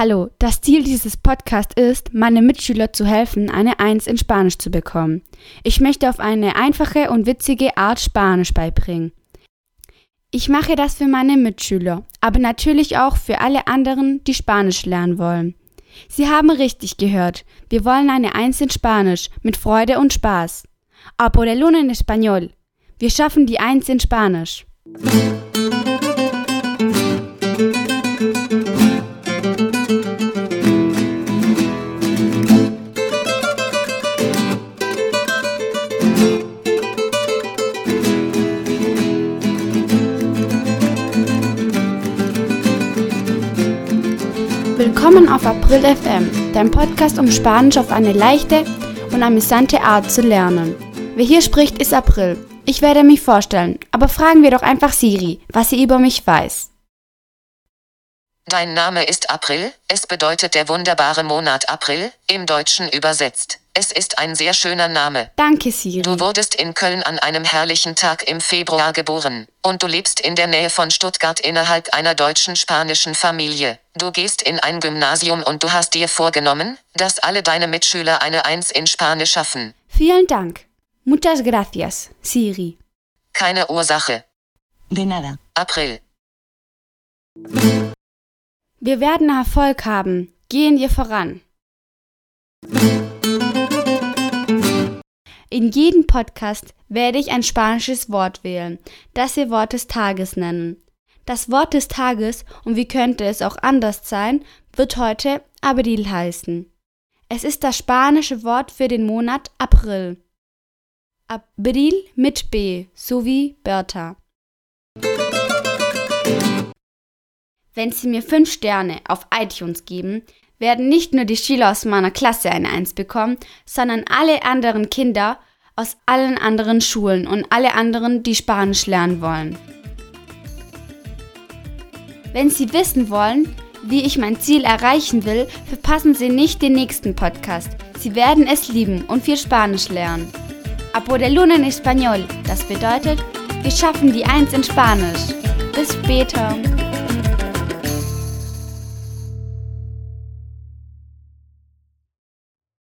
Hallo, das Ziel dieses Podcasts ist, meine Mitschüler zu helfen, eine Eins in Spanisch zu bekommen. Ich möchte auf eine einfache und witzige Art Spanisch beibringen. Ich mache das für meine Mitschüler, aber natürlich auch für alle anderen, die Spanisch lernen wollen. Sie haben richtig gehört. Wir wollen eine Eins in Spanisch mit Freude und Spaß. A por el uno en español. Wir schaffen die Eins in Spanisch. Willkommen auf April FM, dein Podcast, um Spanisch auf eine leichte und amüsante Art zu lernen. Wer hier spricht, ist April. Ich werde mich vorstellen, aber fragen wir doch einfach Siri, was sie über mich weiß. Dein Name ist April, es bedeutet der wunderbare Monat April, im Deutschen übersetzt. Es ist ein sehr schöner Name. Danke, Siri. Du wurdest in Köln an einem herrlichen Tag im Februar geboren. Und du lebst in der Nähe von Stuttgart innerhalb einer deutschen spanischen Familie. Du gehst in ein Gymnasium und du hast dir vorgenommen, dass alle deine Mitschüler eine Eins in Spanisch schaffen. Vielen Dank. Muchas gracias, Siri. Keine Ursache. De nada. April. Wir werden Erfolg haben. Gehen wir voran. In jedem Podcast werde ich ein spanisches Wort wählen, das wir Wort des Tages nennen. Das Wort des Tages, und wie könnte es auch anders sein, wird heute Abril heißen. Es ist das spanische Wort für den Monat April. Abril mit B, sowie Bertha. Wenn Sie mir 5 Sterne auf iTunes geben, werden nicht nur die Schüler aus meiner Klasse eine Eins bekommen, sondern alle anderen Kinder aus allen anderen Schulen und alle anderen, die Spanisch lernen wollen. Wenn Sie wissen wollen, wie ich mein Ziel erreichen will, verpassen Sie nicht den nächsten Podcast. Sie werden es lieben und viel Spanisch lernen. Apo de Luna en Español, das bedeutet, wir schaffen die Eins in Spanisch. Bis später.